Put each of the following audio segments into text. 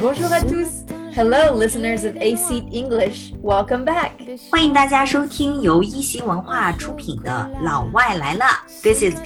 Bonjour à tous. Hello, listeners of AC English. Welcome back. 欢迎大家收听由一席文化出品的《老外来了》。This is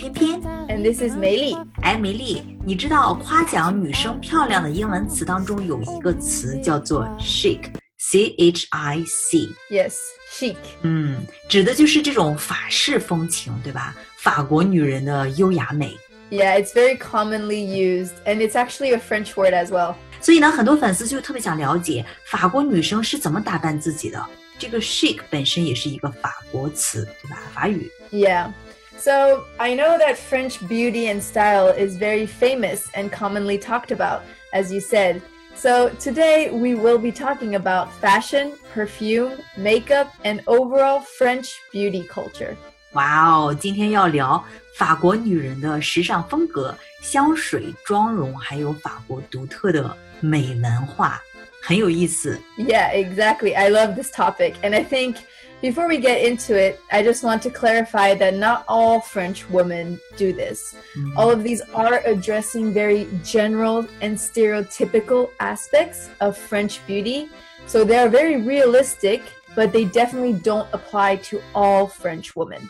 and this is 梅莉。哎，梅莉，你知道夸奖女生漂亮的英文词当中有一个词叫做 chic，c h i c。Yes, chic。嗯，指的就是这种法式风情，对吧？法国女人的优雅美。Yeah, it's very commonly used, and it's actually a French word as well. 所以呢，很多粉丝就特别想了解法国女生是怎么打扮自己的。这个 chic 本身也是一个法国词，对吧？法语。 Yeah. So I know that French beauty and style is very famous and commonly talked about, as you said. So today we will be talking about fashion, perfume, makeup, and overall French beauty culture. 哇哦，今天要聊 法国女人的时尚风格、香水、妆容，还有法国独特的美文化，很有意思。 Yeah, exactly. I love this topic. And I think before we get into it, I just want to clarify that not all French women do this. All of these are addressing very general and stereotypical aspects of French beauty. So they are very realistic, but they definitely don't apply to all French women.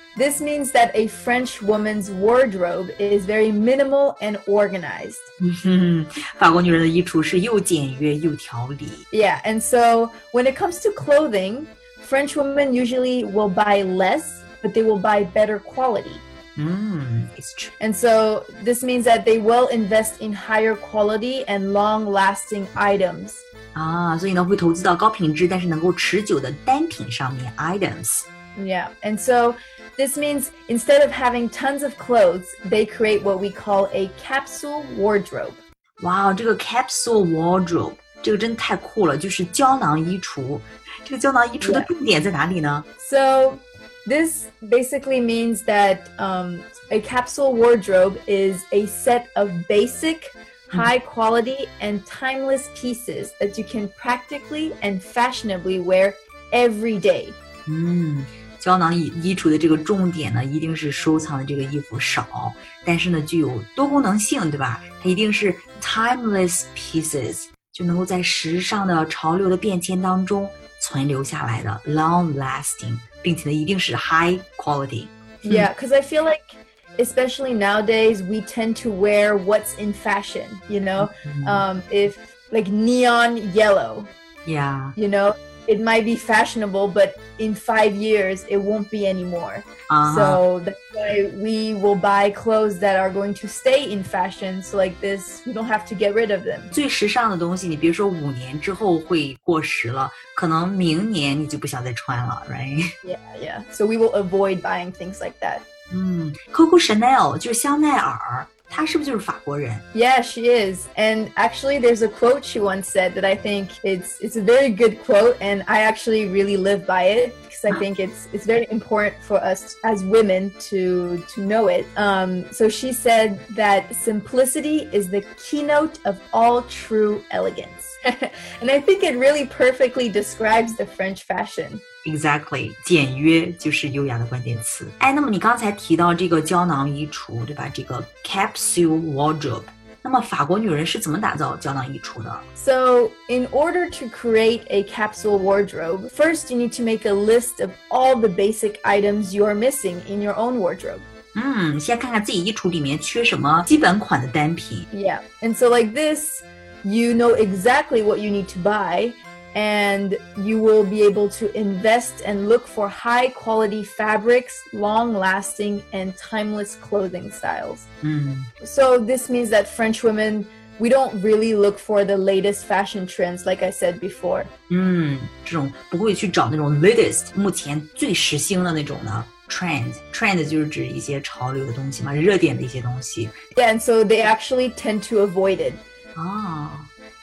this means that a French woman's wardrobe is very minimal and organized. 嗯哼，法国女人的衣橱是又简约又条理。 Yeah, and so when it comes to clothing, French women usually will buy less, but they will buy better quality. 嗯，It's true。 And so this means that they will invest in higher quality and long lasting items. 啊，所以呢会投资到高品质但是能够持久的单品上面 items。 Yeah, and so this means instead of having tons of clothes, they create what we call a capsule wardrobe. 哇哦，这个 capsule wardrobe 这个真太酷了，就是胶囊衣橱。这个胶囊衣橱的 Yeah. 重点在哪里呢？ So, this basically means that um, a capsule wardrobe is a set of basic, high quality, and timeless pieces that you can practically and fashionably wear every day. 嗯， 胶囊衣衣橱的这个重点呢，一定是收藏的这个衣服少，但是呢具有多功能性，对吧？它一定是 timeless pieces，就能够在时尚的潮流的变迁当中存留下来的 long lasting，并且呢一定是 high quality。 Yeah, because I feel like, especially nowadays, we tend to wear what's in fashion, you know? Um, if like neon yellow, Yeah， you know, it might be fashionable, but in five years, it won't be anymore. 啊、 So that's why we will buy clothes that are going to stay in fashion. So like this, we don't have to get rid of them. 最时尚的东西，你别说五年之后会过时了，可能明年你就不想再穿了，right？ Yeah, yeah. So we will avoid buying things like that. 嗯，Coco Chanel 就是香奈儿， 她是不是就是法国人？ Yeah, she is. And actually there's a quote she once said that I think it's it's a very good quote and I actually really live by it because I think it's it's very important for us as women to to know it. Um, so she said that simplicity is the keynote of all true elegance. and I think it really perfectly describes the French fashion. Exactly，简约就是优雅的关键词。哎，那么你刚才提到这个胶囊衣橱，对吧？这个 capsule wardrobe，那么法国女人是怎么打造胶囊衣橱的？ So, in order to create a capsule wardrobe, first you need to make a list of all the basic items you're missing in your own wardrobe. 嗯，先看看自己衣橱里面缺什么基本款的单品。 Yeah. And so, like this, you know exactly what you need to buy, and you will be able to invest and look for high quality fabrics, long lasting, and timeless clothing styles. 嗯 So, this means that French women. We don't really look for the latest fashion trends, like I said before. 嗯，这种不会去找那种 latest 目前最时兴的那种的 trend。trend 就是指一些潮流的东西嘛，热点的一些东西。 Yeah, and so they actually tend to avoid it. 哦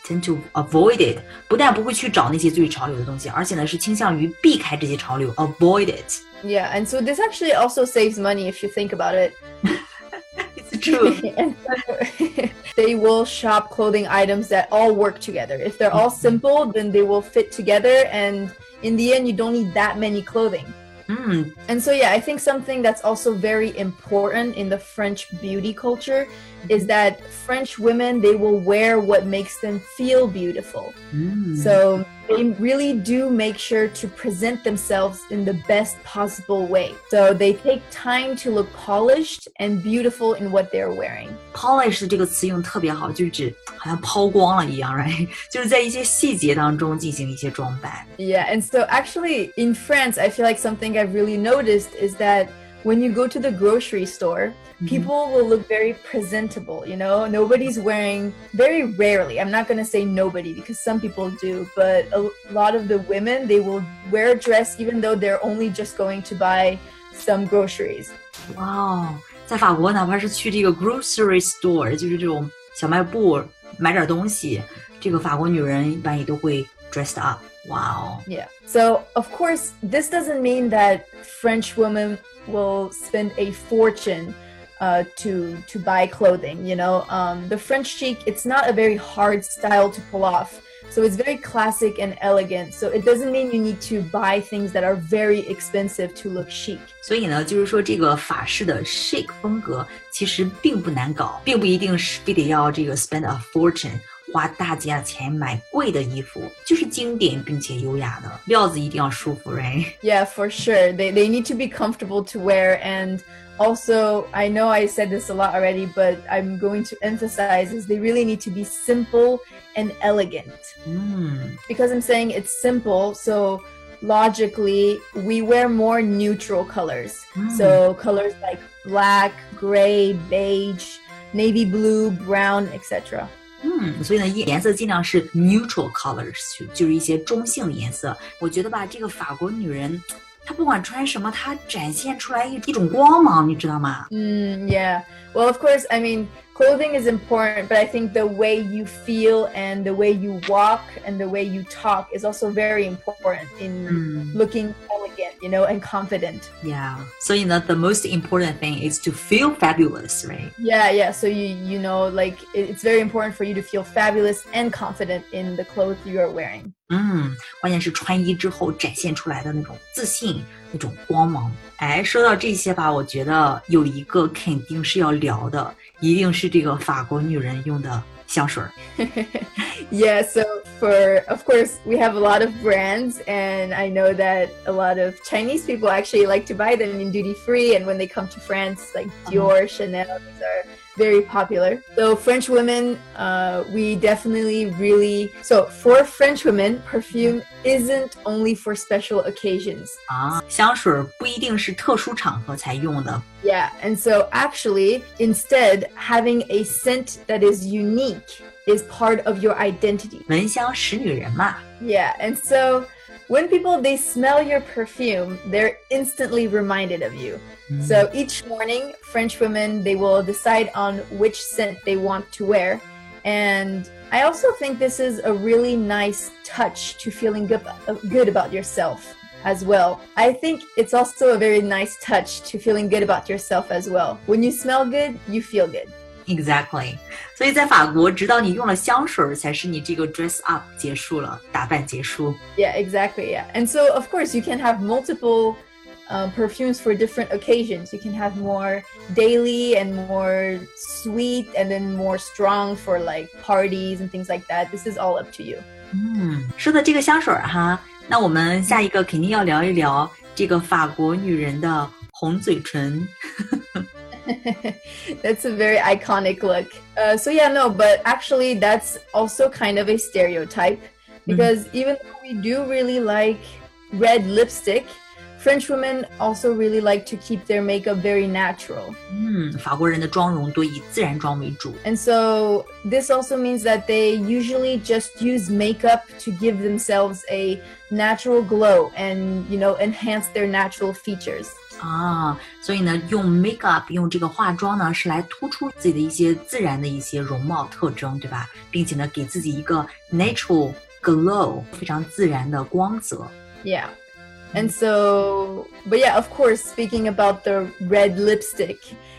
tend to avoid it，不但不会去找那些最潮流的东西，而且呢是倾向于避开这些潮流，avoid it。 Yeah, and so this actually also saves money if you think about it. It's true. and so they will shop clothing items that all work together. If they're all simple, then they will fit together, and in the end, you don't need that many clothing. 嗯 And so, yeah, I think something that's also very important in the French beauty culture is that French women they will wear what makes them feel beautiful. 嗯 So they really do make sure to present themselves in the best possible way. So they take time to look polished and beautiful in what they're wearing. polish 这个词用得特别好，就是指好像抛光了一样，right？就是在一些细节当中进行一些装扮。 Yeah, and so actually in France, I feel like something I've really noticed is that when you go to the grocery store, people will look very presentable, you know? Nobody's wearing very rarely. I'm not going to say nobody because some people do, but a lot of the women, they will wear a dress even though they're only just going to buy some groceries. 哇哦，在法国，哪怕是去这个 grocery store，就是这种小卖部买点东西，这个法国女人一般也都会 dressed up。哇哦， Yeah. So, of course, this doesn't mean that French women will spend a fortune uh, to to buy clothing. You know, um, the French chic it's not a very hard style to pull off. So it's very classic and elegant. So it doesn't mean you need to buy things that are very expensive to look chic. 所以呢，就是说这个法式的 chic 风格其实并不难搞，并不一定是非得要这个 spend a fortune。 花大价钱买贵的衣服，就是经典并且优雅的，料子一定要舒服，right？ Yeah, for sure. They they need to be comfortable to wear and also I know I said this a lot already, but I'm going to emphasize is they really need to be simple and elegant. 嗯 Because I'm saying it's simple, so logically we wear more neutral colors. Mm. So colors like black, gray, beige, navy blue, brown, etc. 嗯，所以呢，颜色尽量是 neutral colors，就就是一些中性的颜色。我觉得吧，这个法国女人，她不管穿什么，她展现出来一一种光芒，你知道吗？ Mm, yeah. Well, of course, I mean, clothing is important, but I think the way you feel and the way you walk and the way you talk is also very important in 嗯 looking elegant, you know, and confident. ，Yeah。所以呢，the most important thing is to feel fabulous, right？ Yeah, yeah. So you you know, like it, it's very important for you to feel fabulous and confident in the clothes you are wearing. 嗯，关键是穿衣之后展现出来的那种自信、那种光芒。哎，说到这些吧，我觉得有一个肯定是要聊的，一定是这个法国女人用的 香水。yeah, so for of course we have a lot of brands, and I know that a lot of Chinese people actually like to buy them in duty free, and when they come to France, like uh-huh. Dior, Chanel, these are very popular. So French women, uh, we definitely really so for French women, perfume isn't only for special occasions. 啊，香水儿不一定是特殊场合才用的， Yeah, and so actually, instead, having a scent that is unique is part of your identity. 闻香识女人嘛。 Yeah, and so when people they smell your perfume, they're instantly reminded of you. Hmm. So each morning, French women they will decide on which scent they want to wear. And I also think this is a really nice touch to feeling good, good about yourself as well. I think it's also a very nice touch to feeling good about yourself as well. When you smell good, you feel good. Exactly，所以在法国，直到你用了香水儿，才是你这个 dress up 结束了，打扮结束。 Yeah, exactly. Yeah. And so, of course, you can have multiple um, perfumes for different occasions. You can have more daily and more sweet and then more strong for like parties and things like that. This is all up to you. 嗯，说的这个香水儿哈，那我们下一个肯定要聊一聊这个法国女人的红嘴唇。 that's a very iconic look. Uh, so, yeah, no, but actually, that's also kind of a stereotype because even though we do really like red lipstick, French women also really like to keep their makeup very natural. 嗯，法国人的妆容多以自然妆为主。 And so this also means that they usually just use makeup to give themselves a natural glow and, you know, enhance their natural features. 啊，所以呢，用 makeup 用这个化妆呢，是来突出自己的一些自然的一些容貌特征，对吧？并且呢，给自己一个 natural glow，非常自然的光泽。 Yeah. And so, but yeah, of course, speaking about the red lipstick,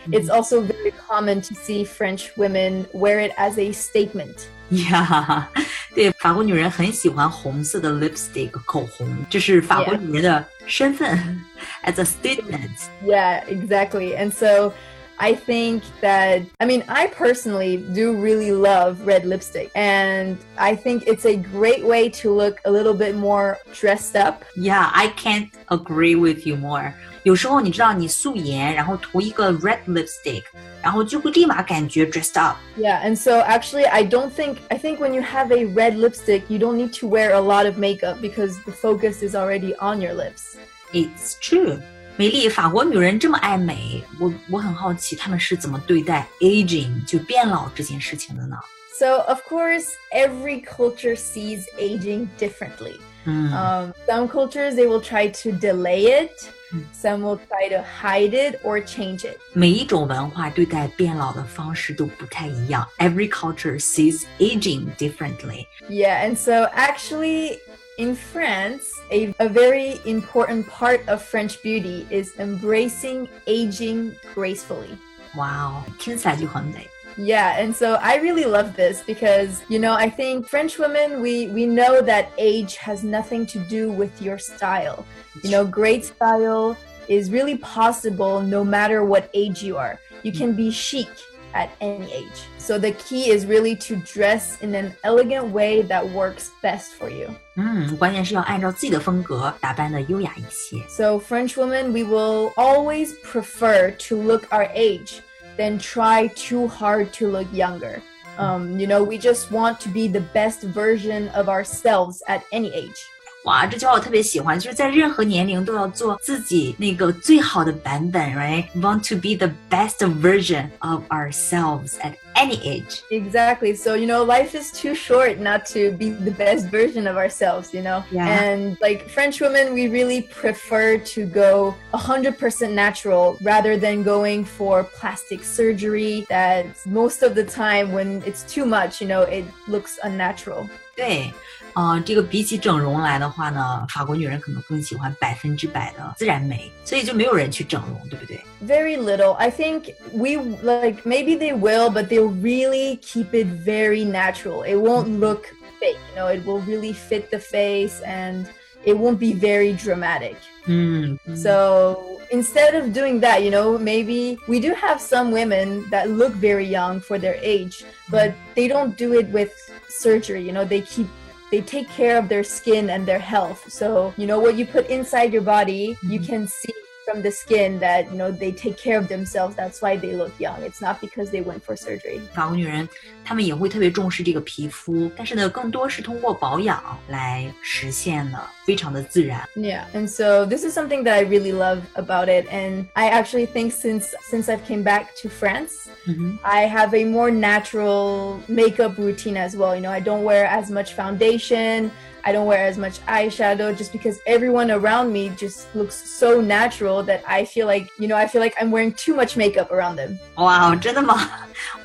it's also very common to see French women wear it as a statement. 呀、对，法国女人很喜欢红色的 lipstick 口红，这是法国 Yeah. 女人的 身份 as a statement。Yeah, exactly. And so I think that, I mean, I personally do really love red lipstick. And I think it's a great way to look a little bit more dressed up. Yeah, I can't agree with you more. 有时候你知道，你素颜，然后涂一个 red lipstick，然后就会立马感觉 dressed up。 Yeah, and so actually, I don't think, I think when you have a red lipstick, you don't need to wear a lot of makeup because the focus is already on your lips. It's true. 美丽，法国女人这么爱美，我我很好奇她们是怎么对待 aging 就变老这件事情的呢？ So, of course, every culture sees aging differently. 嗯 Um, some cultures, they will try to delay it. Mm. Some will try to hide it or change it. 每一种文化对待变老的方式都不太一样。Every culture sees aging differently. Yeah, and so actually, in France, a, a very important part of French beauty is embracing aging gracefully. 哇哦，听起来就很美。 Yeah, and so I really love this because you know I think French women we we know that age has nothing to do with your style. You know, great style is really possible no matter what age you are. You can be chic at any age. So the key is really to dress in an elegant way that works best for you. 嗯，关键是要按照自己的风格打扮的优雅一些。 So French women we will always prefer to look our age than try too hard to look younger. Um, you know, we just want to be the best version of ourselves at any age. 哇，这句话我特别喜欢，就是在任何年龄都要做自己那个最好的版本，right？Want to be the best version of ourselves at any age。 Exactly. So, you know, life is too short not to be the best version of ourselves, you know? Yeah. And like French women, we really prefer to go 100% natural rather than going for plastic surgery that most of the time when it's too much, you know, it looks unnatural. 对， 呃，这个比起整容来的话呢，法国女人可能更喜欢百分之百的自然美，所以就没有人去整容，对不对？ Very little. I think we like maybe they will, but they'll really keep it very natural. It won't look fake, you know, it will really fit the face and it won't be very dramatic. 嗯， So instead of doing that, you know, maybe we do have some women that look very young for their age, but they don't do it with surgery. You know, they keep they take care of their skin and their health. So, you know, what you put inside your body, you Mhm. can see from the skin that, you know, they take care of themselves. That's why they look young. It's not because they went for surgery. 法国女人她们也会特别重视这个皮肤，但是呢，更多是通过保养来实现的，非常的自然。 Yeah. And so this is something that I really love about it. And I actually think since since I've came back to France, 嗯哼。 I have a more natural makeup routine as well. You know, I don't wear as much foundation. I don't wear as much eyeshadow just because everyone around me just looks so natural that I feel like, you know, I feel like I'm wearing too much makeup around them. Wow, 真的吗？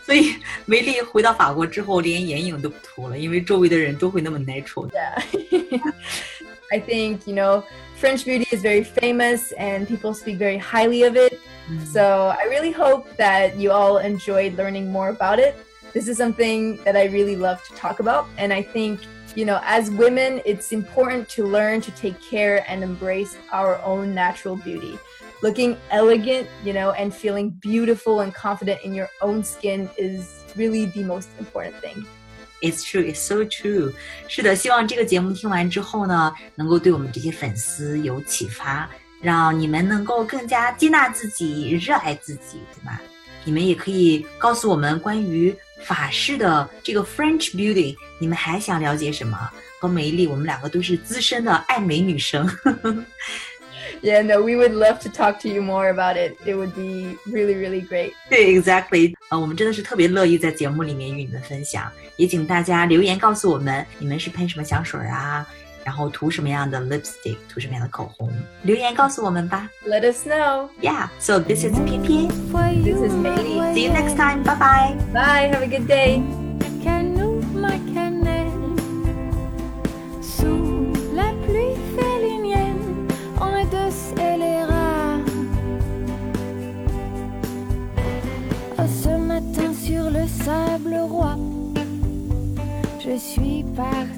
所以梅莉回到法国之后，连眼影都不涂了，因为周围的人都会那么 natural。Yeah. I think, you know, French beauty is very famous and people speak very highly of it. Mm-hmm. So I really hope that you all enjoyed learning more about it. This is something that I really love to talk about, and I think you know, as women, it's important to learn to take care and embrace our own natural beauty. Looking elegant, you know, and feeling beautiful and confident in your own skin is really the most important thing. It's true, it's so true。是的，希望这个节目听完之后呢，能够对我们这些粉丝有启发，让你们能够更加接纳自己、热爱自己，对吧？你们也可以告诉我们关于 法式的这个 French beauty，你们还想了解什么？和梅丽，我们两个都是资深的爱美女生。Yeah, no, we would love to talk to you more about it. It would be really, really great. 对，exactly，呃，我们真的是特别乐意在节目里面与你们分享，也请大家留言告诉我们你们是喷什么香水啊，然后涂什么样的 lipstick，涂什么样的口红，留言告诉我们吧。 Let us know. Yeah, so this is 偏偏 This is Meili. See you next time. Bye bye. Bye. Have a good day. Canou ma cannelle Sous la pluie félinienne On est deux scélérats Oh, ce matin sur le sable roi Je suis partie